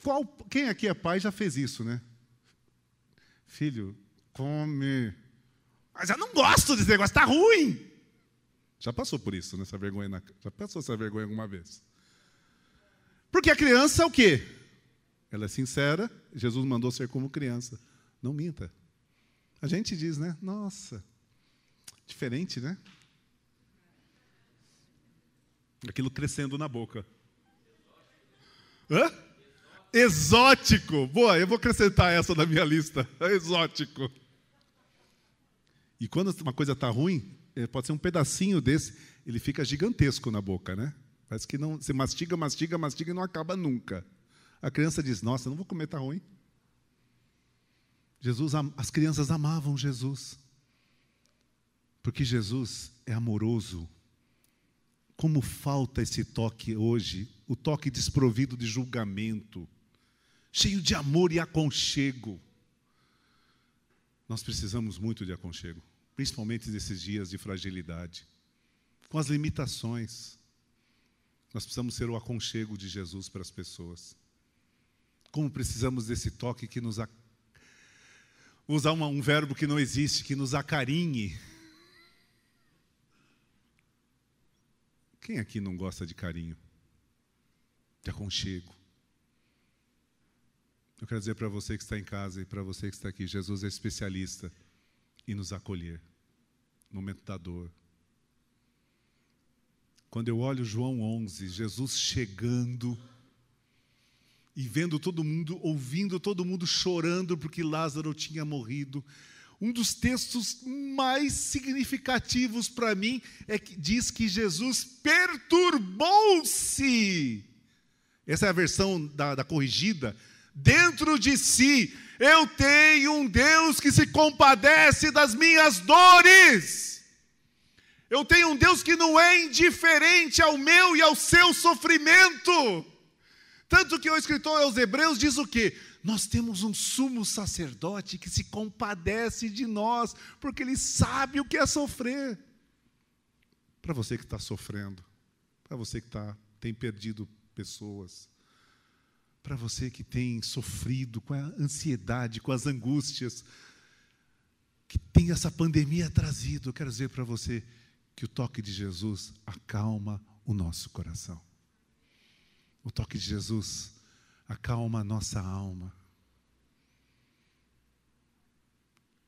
Qual, quem aqui é pai já fez isso, né? Filho, come. Mas eu não gosto desse negócio, está ruim. Já passou por isso, nessa vergonha na... Já passou essa vergonha alguma vez? Porque a criança é o quê? Ela é sincera, Jesus mandou ser como criança. Não minta. A gente diz, né? Nossa, diferente, né? Aquilo crescendo na boca. Hã? Exótico. Boa, eu vou acrescentar essa na minha lista. Exótico. E quando uma coisa está ruim, é, pode ser um pedacinho desse, ele fica gigantesco na boca, né? Parece que não, você mastiga, mastiga, mastiga e não acaba nunca. A criança diz: Nossa, não vou comer, tá ruim. Jesus, as crianças amavam Jesus, porque Jesus é amoroso. Como falta esse toque hoje, o toque desprovido de julgamento, cheio de amor e aconchego. Nós precisamos muito de aconchego principalmente nesses dias de fragilidade, com as limitações. Nós precisamos ser o aconchego de Jesus para as pessoas. Como precisamos desse toque que nos. Usar uma, um verbo que não existe, que nos acarinhe. Quem aqui não gosta de carinho? De aconchego? Eu quero dizer para você que está em casa e para você que está aqui: Jesus é especialista em nos acolher no momento da dor. Quando eu olho João 11, Jesus chegando e vendo todo mundo, ouvindo todo mundo chorando porque Lázaro tinha morrido. Um dos textos mais significativos para mim é que diz que Jesus perturbou-se. Essa é a versão da, da corrigida. Dentro de si eu tenho um Deus que se compadece das minhas dores. Eu tenho um Deus que não é indiferente ao meu e ao seu sofrimento. Tanto que o escritor aos Hebreus diz o quê? Nós temos um sumo sacerdote que se compadece de nós, porque ele sabe o que é sofrer. Para você que está sofrendo, para você que tá, tem perdido pessoas, para você que tem sofrido com a ansiedade, com as angústias que tem essa pandemia trazido, eu quero dizer para você que o toque de Jesus acalma o nosso coração. O toque de Jesus acalma a nossa alma.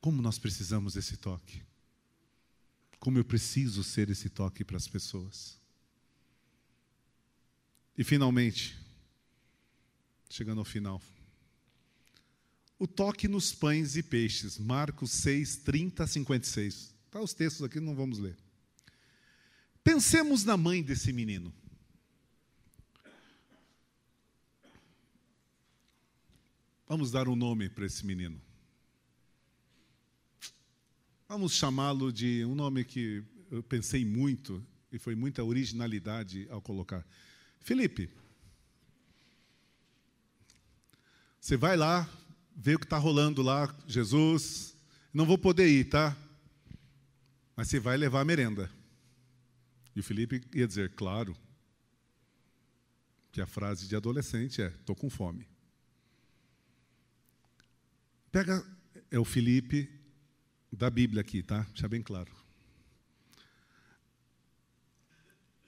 Como nós precisamos desse toque? Como eu preciso ser esse toque para as pessoas? E finalmente, chegando ao final. O toque nos pães e peixes, Marcos 6, 30 a 56. Tá os textos aqui, não vamos ler. Pensemos na mãe desse menino. Vamos dar um nome para esse menino. Vamos chamá-lo de um nome que eu pensei muito e foi muita originalidade ao colocar. Felipe. Você vai lá, vê o que está rolando lá, Jesus. Não vou poder ir, tá? Mas você vai levar a merenda. E o Felipe ia dizer, claro. Que a frase de adolescente é: estou com fome. Pega, é o Felipe da Bíblia aqui, tá? Deixa bem claro.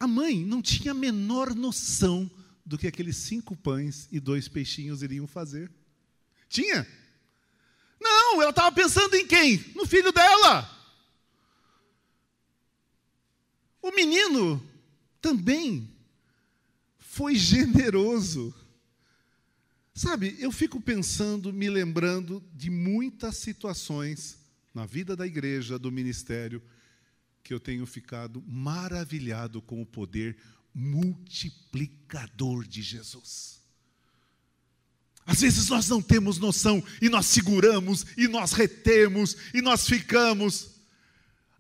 A mãe não tinha a menor noção do que aqueles cinco pães e dois peixinhos iriam fazer. Tinha? Não, ela estava pensando em quem? No filho dela. O menino também foi generoso. Sabe, eu fico pensando, me lembrando de muitas situações na vida da igreja, do ministério, que eu tenho ficado maravilhado com o poder multiplicador de Jesus. Às vezes nós não temos noção e nós seguramos e nós retemos e nós ficamos.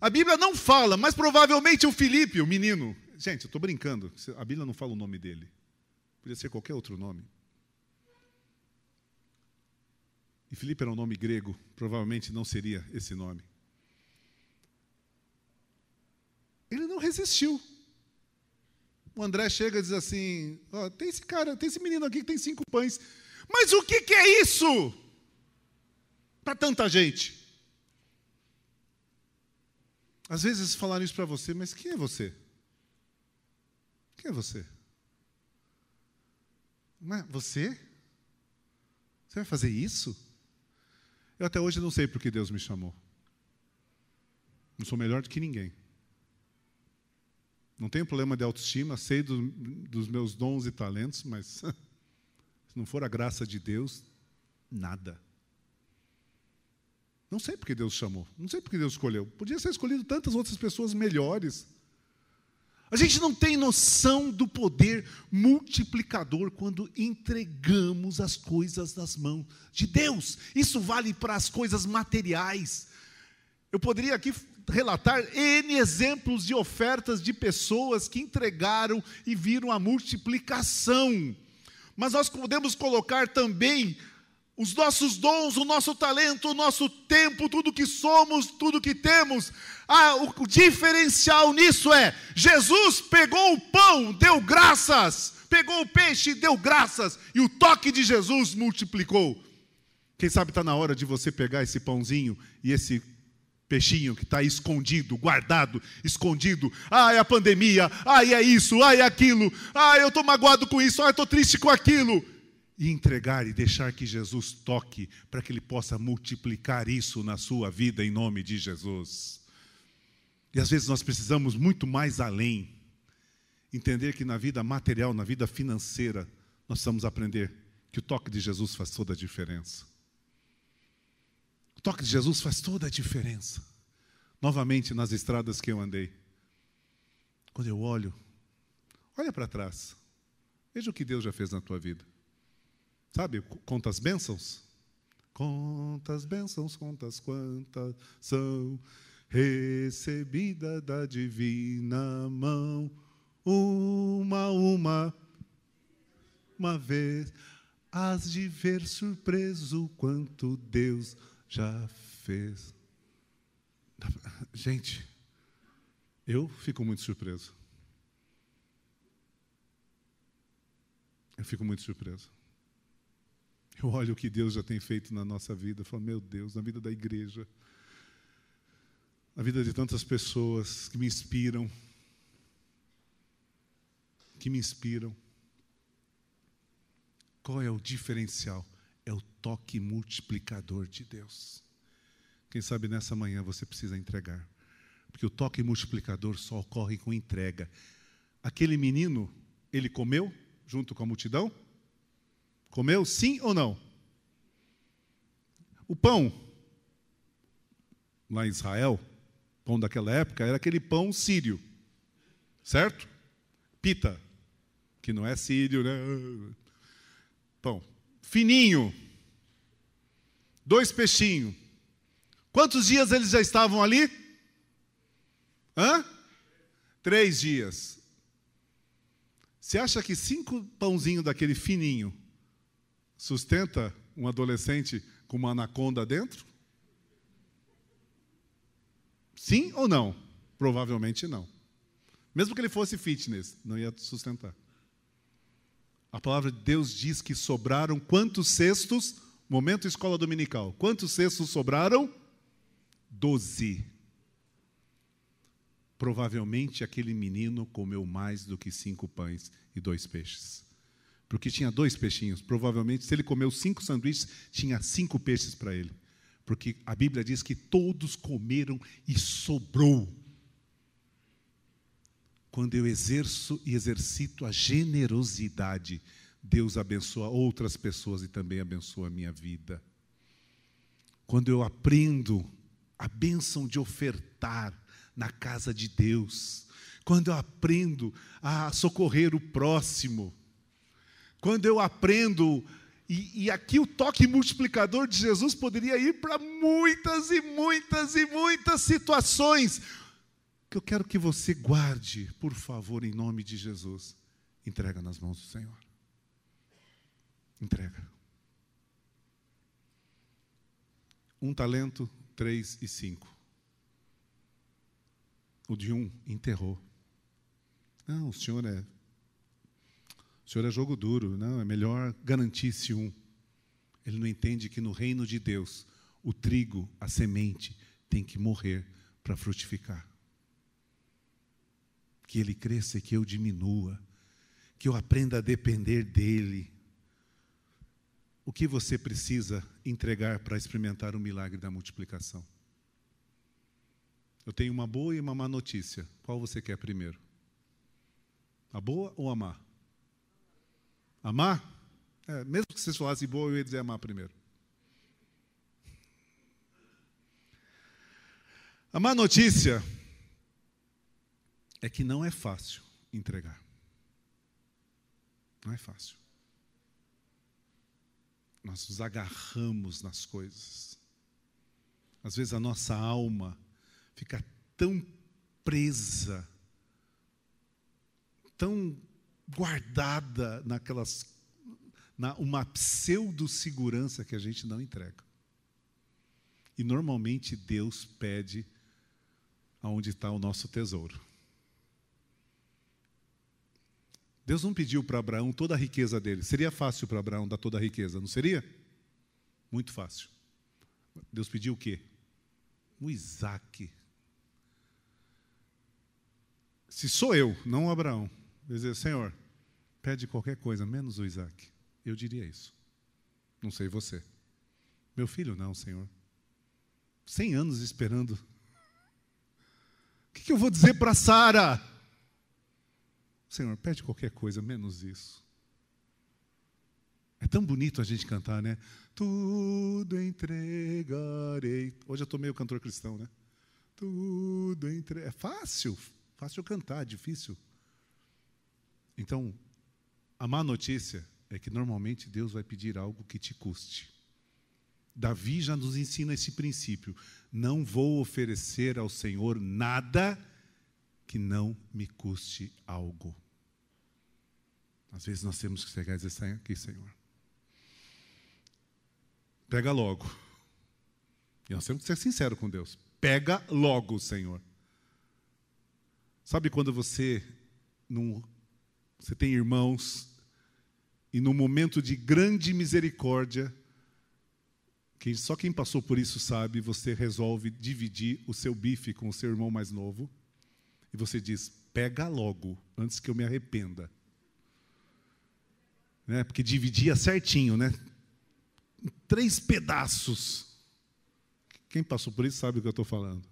A Bíblia não fala, mas provavelmente o Felipe, o menino. Gente, eu estou brincando, a Bíblia não fala o nome dele. Podia ser qualquer outro nome. E Felipe era um nome grego, provavelmente não seria esse nome. Ele não resistiu. O André chega e diz assim: oh, tem esse cara, tem esse menino aqui que tem cinco pães. Mas o que, que é isso? Para tanta gente. Às vezes falaram isso para você, mas quem é você? Quem é você? Não é você? Você vai fazer isso? Eu até hoje não sei por que Deus me chamou. Não sou melhor do que ninguém. Não tenho problema de autoestima, sei do, dos meus dons e talentos, mas se não for a graça de Deus, nada. Não sei porque Deus chamou, não sei porque Deus escolheu. Podia ser escolhido tantas outras pessoas melhores. A gente não tem noção do poder multiplicador quando entregamos as coisas nas mãos de Deus. Isso vale para as coisas materiais. Eu poderia aqui relatar N exemplos de ofertas de pessoas que entregaram e viram a multiplicação. Mas nós podemos colocar também os nossos dons, o nosso talento, o nosso tempo, tudo que somos, tudo que temos. Ah, o, diferencial nisso é: Jesus pegou o pão, deu graças, pegou o peixe, deu graças, e o toque de Jesus multiplicou. Quem sabe está na hora de você pegar esse pãozinho e esse peixinho que está escondido, guardado, escondido. Ah, é a pandemia, ah, é isso, ah, é aquilo, ah, eu estou magoado com isso, ah, estou triste com aquilo e entregar e deixar que Jesus toque para que Ele possa multiplicar isso na sua vida em nome de Jesus. E às vezes nós precisamos muito mais além. Entender que na vida material, na vida financeira, nós precisamos aprender que o toque de Jesus faz toda a diferença. O toque de Jesus faz toda a diferença. Novamente nas estradas que eu andei. Quando eu olho, olha para trás. Veja o que Deus já fez na tua vida. Sabe, conta as bênçãos? Contas bênçãos, contas quantas são recebida da divina mão, uma uma, uma vez, has de ver surpreso quanto Deus já fez. Gente, eu fico muito surpreso. Eu fico muito surpreso. Eu olho o que Deus já tem feito na nossa vida, eu falo, meu Deus, na vida da igreja, na vida de tantas pessoas que me inspiram, que me inspiram. Qual é o diferencial? É o toque multiplicador de Deus. Quem sabe nessa manhã você precisa entregar, porque o toque multiplicador só ocorre com entrega. Aquele menino, ele comeu junto com a multidão? Comeu sim ou não? O pão, lá em Israel, pão daquela época, era aquele pão sírio, certo? Pita, que não é sírio, né? Pão. Fininho. Dois peixinhos. Quantos dias eles já estavam ali? Hã? Três dias. Você acha que cinco pãozinhos daquele fininho sustenta um adolescente com uma anaconda dentro? Sim ou não? Provavelmente não. Mesmo que ele fosse fitness, não ia sustentar. A palavra de Deus diz que sobraram quantos cestos? Momento escola dominical. Quantos cestos sobraram? Doze. provavelmente aquele menino comeu mais do que cinco pães e dois peixes. Porque tinha dois peixinhos. Provavelmente, se ele comeu cinco sanduíches, tinha cinco peixes para ele. Porque a Bíblia diz que todos comeram e sobrou. Quando eu exerço e exercito a generosidade, Deus abençoa outras pessoas e também abençoa a minha vida. Quando eu aprendo a bênção de ofertar na casa de Deus, quando eu aprendo a socorrer o próximo, quando eu aprendo, e, e aqui o toque multiplicador de Jesus poderia ir para muitas e muitas e muitas situações, que eu quero que você guarde, por favor, em nome de Jesus. Entrega nas mãos do Senhor. Entrega. Um talento, três e cinco. O de um enterrou. Não, o senhor é. O senhor é jogo duro. Não, é melhor garantir-se um. Ele não entende que no reino de Deus, o trigo, a semente, tem que morrer para frutificar. Que ele cresça e que eu diminua. Que eu aprenda a depender dele. O que você precisa entregar para experimentar o milagre da multiplicação? Eu tenho uma boa e uma má notícia. Qual você quer primeiro? A boa ou a má? Amar? É, mesmo que vocês falassem boa, eu ia dizer amar primeiro. A má notícia é que não é fácil entregar. Não é fácil. Nós nos agarramos nas coisas. Às vezes a nossa alma fica tão presa, tão guardada naquelas na uma pseudo segurança que a gente não entrega. E normalmente Deus pede aonde está o nosso tesouro. Deus não pediu para Abraão toda a riqueza dele. Seria fácil para Abraão dar toda a riqueza, não seria? Muito fácil. Deus pediu o quê? O Isaac. Se sou eu, não Abraão, dizer, Senhor, pede qualquer coisa, menos o Isaac. Eu diria isso. Não sei você. Meu filho, não, Senhor. Cem anos esperando. O que, que eu vou dizer para Sara? Senhor, pede qualquer coisa, menos isso. É tão bonito a gente cantar, né? Tudo entregarei. Hoje eu estou meio cantor cristão, né? Tudo entregarei. É fácil, fácil cantar, difícil. Então, a má notícia é que normalmente Deus vai pedir algo que te custe. Davi já nos ensina esse princípio. Não vou oferecer ao Senhor nada que não me custe algo. Às vezes nós temos que chegar e dizer: sai aqui, Senhor. Pega logo. E nós temos que ser sinceros com Deus. Pega logo, Senhor. Sabe quando você, num, você tem irmãos e num momento de grande misericórdia, que só quem passou por isso sabe, você resolve dividir o seu bife com o seu irmão mais novo, e você diz: pega logo, antes que eu me arrependa. Né? Porque dividia certinho, né? Em três pedaços. Quem passou por isso sabe o que eu estou falando.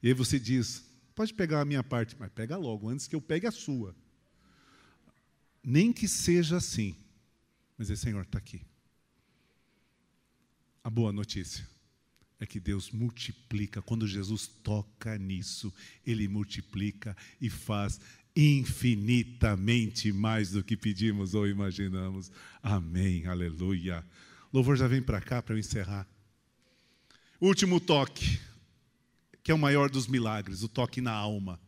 E aí você diz: pode pegar a minha parte, mas pega logo, antes que eu pegue a sua. Nem que seja assim. Mas dizer, Senhor, está aqui. A boa notícia é que Deus multiplica. Quando Jesus toca nisso, Ele multiplica e faz infinitamente mais do que pedimos ou imaginamos. Amém, aleluia. Louvor já vem para cá para eu encerrar. Último toque, que é o maior dos milagres, o toque na alma.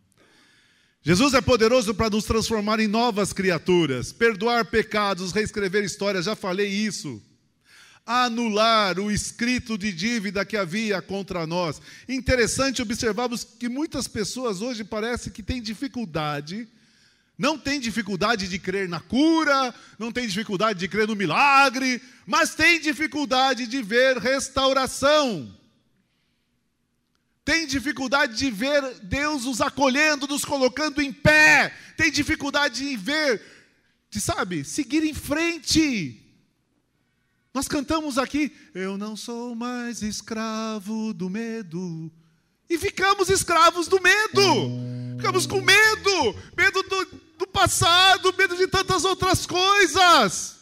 Jesus é poderoso para nos transformar em novas criaturas, perdoar pecados, reescrever histórias, já falei isso. Anular o escrito de dívida que havia contra nós. Interessante observarmos que muitas pessoas hoje parece que têm dificuldade, não têm dificuldade de crer na cura, não têm dificuldade de crer no milagre, mas têm dificuldade de ver restauração. Tem dificuldade de ver Deus nos acolhendo, nos colocando em pé, tem dificuldade de ver, de sabe, seguir em frente. Nós cantamos aqui, eu não sou mais escravo do medo. E ficamos escravos do medo. Ficamos com medo, medo do, do passado, medo de tantas outras coisas.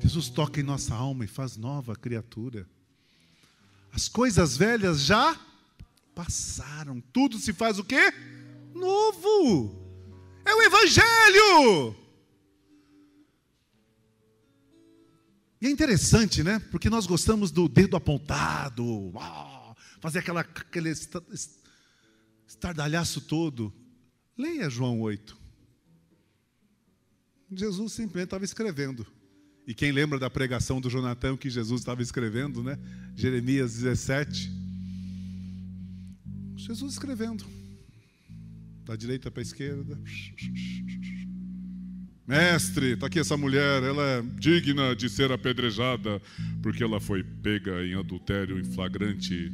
Jesus toca em nossa alma e faz nova criatura. As coisas velhas já passaram. Tudo se faz o quê? Novo. É o evangelho. E é interessante, né? Porque nós gostamos do dedo apontado, fazer aquela, aquele estardalhaço todo. Leia João 8. Jesus simplesmente estava escrevendo. E quem lembra da pregação do Jonathan que Jesus estava escrevendo, né? Jeremias 17. Jesus escrevendo. Da direita para a esquerda. Mestre, está aqui essa mulher, ela é digna de ser apedrejada, porque ela foi pega em adultério em flagrante.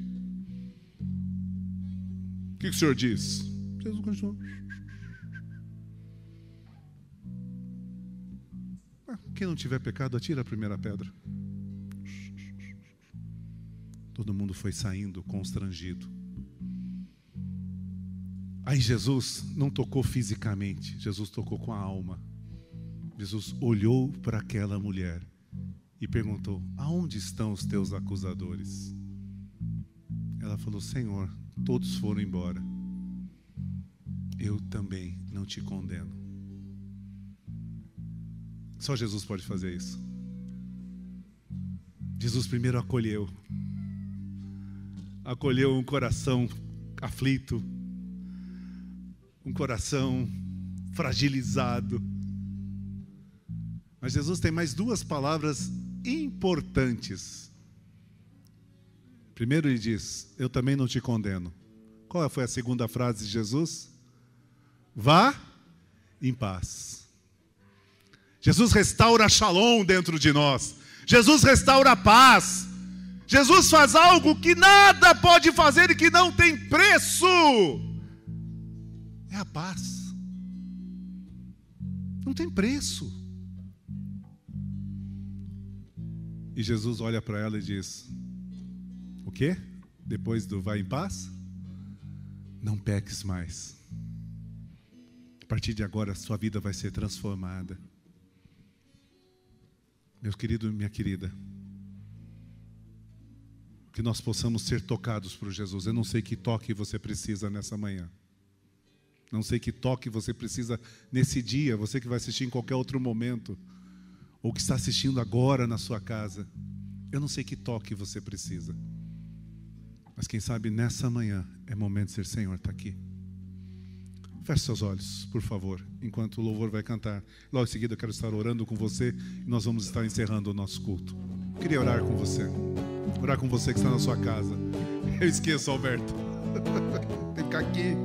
O que, que o senhor diz? Jesus continuou. Quem não tiver pecado, atira a primeira pedra. Todo mundo foi saindo constrangido. Aí Jesus não tocou fisicamente, Jesus tocou com a alma. Jesus olhou para aquela mulher e perguntou: Aonde estão os teus acusadores? Ela falou: Senhor, todos foram embora. Eu também não te condeno. Só Jesus pode fazer isso. Jesus primeiro acolheu, acolheu um coração aflito, um coração fragilizado. Mas Jesus tem mais duas palavras importantes. Primeiro ele diz: Eu também não te condeno. Qual foi a segunda frase de Jesus? Vá em paz. Jesus restaura shalom dentro de nós. Jesus restaura a paz. Jesus faz algo que nada pode fazer e que não tem preço. É a paz. Não tem preço. E Jesus olha para ela e diz: O quê? Depois do vai em paz? Não peques mais. A partir de agora, sua vida vai ser transformada. Meu querido e minha querida, que nós possamos ser tocados por Jesus. Eu não sei que toque você precisa nessa manhã. Não sei que toque você precisa nesse dia, você que vai assistir em qualquer outro momento, ou que está assistindo agora na sua casa. Eu não sei que toque você precisa. Mas quem sabe nessa manhã é momento de ser Senhor, está aqui. Feche seus olhos, por favor, enquanto o louvor vai cantar. Logo em seguida eu quero estar orando com você e nós vamos estar encerrando o nosso culto. Eu queria orar com você. Orar com você que está na sua casa. Eu esqueço, Alberto. Tem que ficar aqui.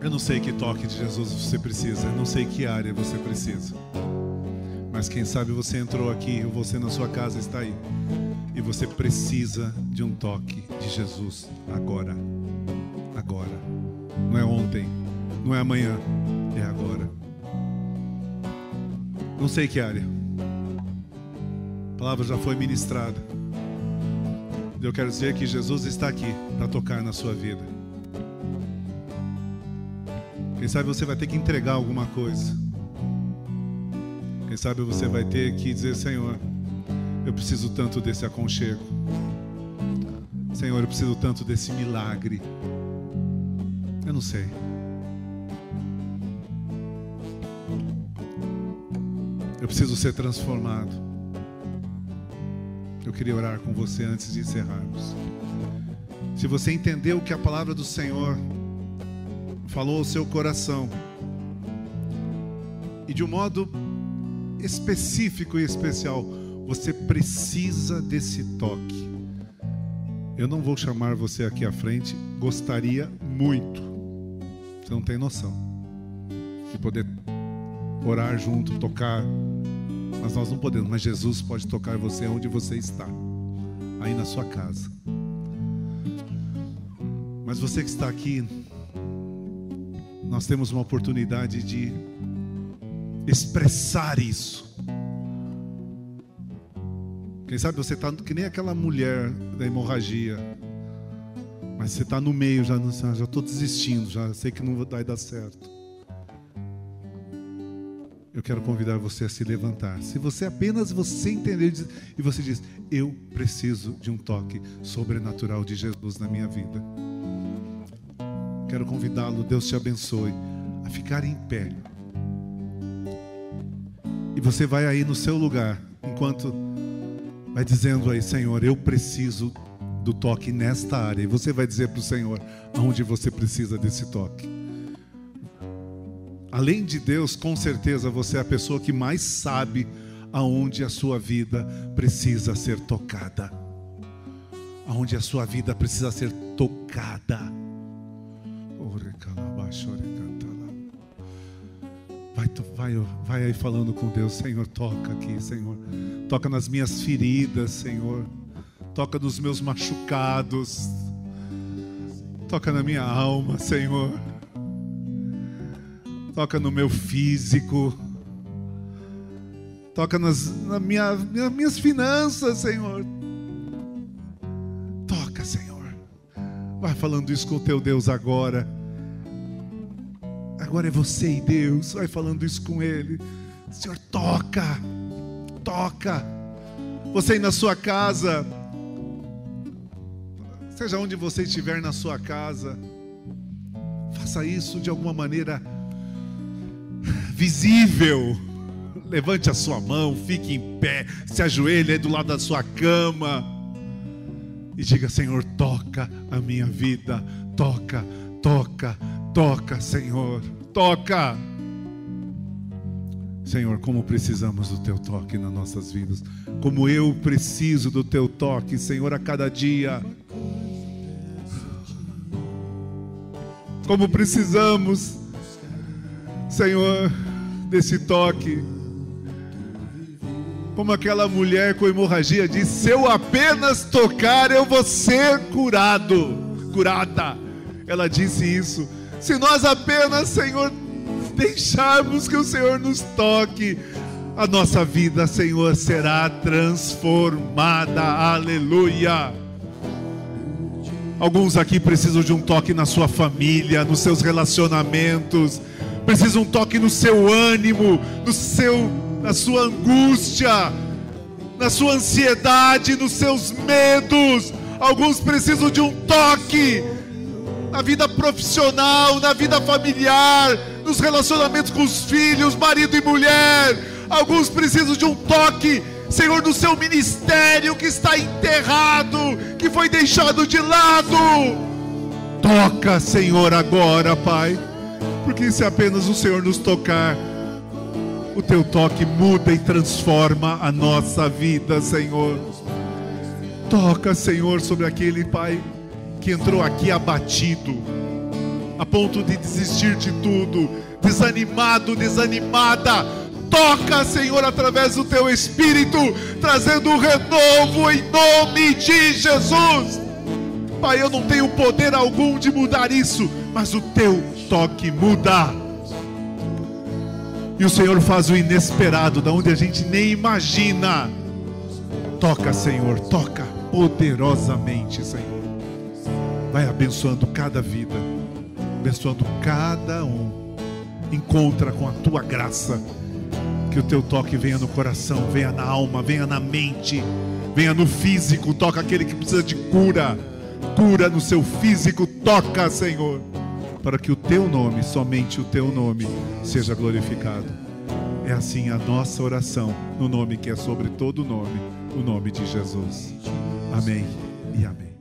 Eu não sei que toque de Jesus você precisa, eu não sei que área você precisa. Mas quem sabe você entrou aqui ou você na sua casa está aí você precisa de um toque de Jesus agora. Agora. Não é ontem, não é amanhã, é agora. Não sei que área. A palavra já foi ministrada. Eu quero dizer que Jesus está aqui para tocar na sua vida. Quem sabe você vai ter que entregar alguma coisa. Quem sabe você vai ter que dizer, Senhor, eu preciso tanto desse aconchego. Senhor, eu preciso tanto desse milagre. Eu não sei. Eu preciso ser transformado. Eu queria orar com você antes de encerrarmos. Se você entendeu que a palavra do Senhor falou ao seu coração, e de um modo específico e especial, você precisa desse toque. Eu não vou chamar você aqui à frente, gostaria muito. Você não tem noção de poder orar junto, tocar. Mas nós não podemos, mas Jesus pode tocar você onde você está, aí na sua casa. Mas você que está aqui, nós temos uma oportunidade de expressar isso. Quem sabe você está que nem aquela mulher da hemorragia, mas você está no meio, já já estou desistindo, já sei que não vai dar certo. Eu quero convidar você a se levantar. Se você apenas você entender e você diz, eu preciso de um toque sobrenatural de Jesus na minha vida. Quero convidá-lo, Deus te abençoe, a ficar em pé. E você vai aí no seu lugar, enquanto vai dizendo aí, Senhor, eu preciso do toque nesta área. E você vai dizer para o Senhor aonde você precisa desse toque. Além de Deus, com certeza você é a pessoa que mais sabe aonde a sua vida precisa ser tocada. Aonde a sua vida precisa ser tocada. Vai, vai, aí falando com Deus, Senhor, toca aqui, Senhor. Toca nas minhas feridas, Senhor toca nos meus machucados, toca na minha alma, Senhor, toca no meu físico, toca nas, na minha, nas minhas finanças, Senhor. Toca, Senhor. Vai falando isso com o teu Deus agora. Agora é você e Deus. Vai falando isso com Ele. Senhor, toca, toca. Você aí na sua casa Seja onde você estiver na sua casa, faça isso de alguma maneira visível. Levante a sua mão, fique em pé, se ajoelhe aí do lado da sua cama e diga: Senhor, toca a minha vida, toca, toca, toca, Senhor, toca. Senhor, como precisamos do teu toque nas nossas vidas, como eu preciso do teu toque, Senhor, a cada dia. como precisamos, Senhor, desse toque. Como aquela mulher com hemorragia disse: se eu apenas tocar, eu vou ser curado, curada. Ela disse isso. Se nós apenas, Senhor, deixarmos que o Senhor nos toque, a nossa vida, Senhor, será transformada. Aleluia. Alguns aqui precisam de um toque na sua família, nos seus relacionamentos, precisam um toque no seu ânimo, no seu, na sua angústia, na sua ansiedade, nos seus medos. Alguns precisam de um toque na vida profissional, na vida familiar, nos relacionamentos com os filhos, marido e mulher. Alguns precisam de um toque Senhor, do seu ministério que está enterrado, que foi deixado de lado. Toca, Senhor, agora, Pai, porque se apenas o Senhor nos tocar, o teu toque muda e transforma a nossa vida, Senhor. Toca, Senhor, sobre aquele Pai que entrou aqui abatido, a ponto de desistir de tudo, desanimado, desanimada Toca, Senhor, através do teu Espírito, trazendo um renovo em nome de Jesus. Pai, eu não tenho poder algum de mudar isso, mas o teu toque muda. E o Senhor faz o inesperado, da onde a gente nem imagina. Toca, Senhor, toca poderosamente, Senhor. Vai abençoando cada vida, abençoando cada um. Encontra com a tua graça que o teu toque venha no coração, venha na alma, venha na mente, venha no físico. Toca aquele que precisa de cura. Cura no seu físico, toca, Senhor, para que o teu nome, somente o teu nome, seja glorificado. É assim a nossa oração, no nome que é sobre todo nome, o nome de Jesus. Amém e amém.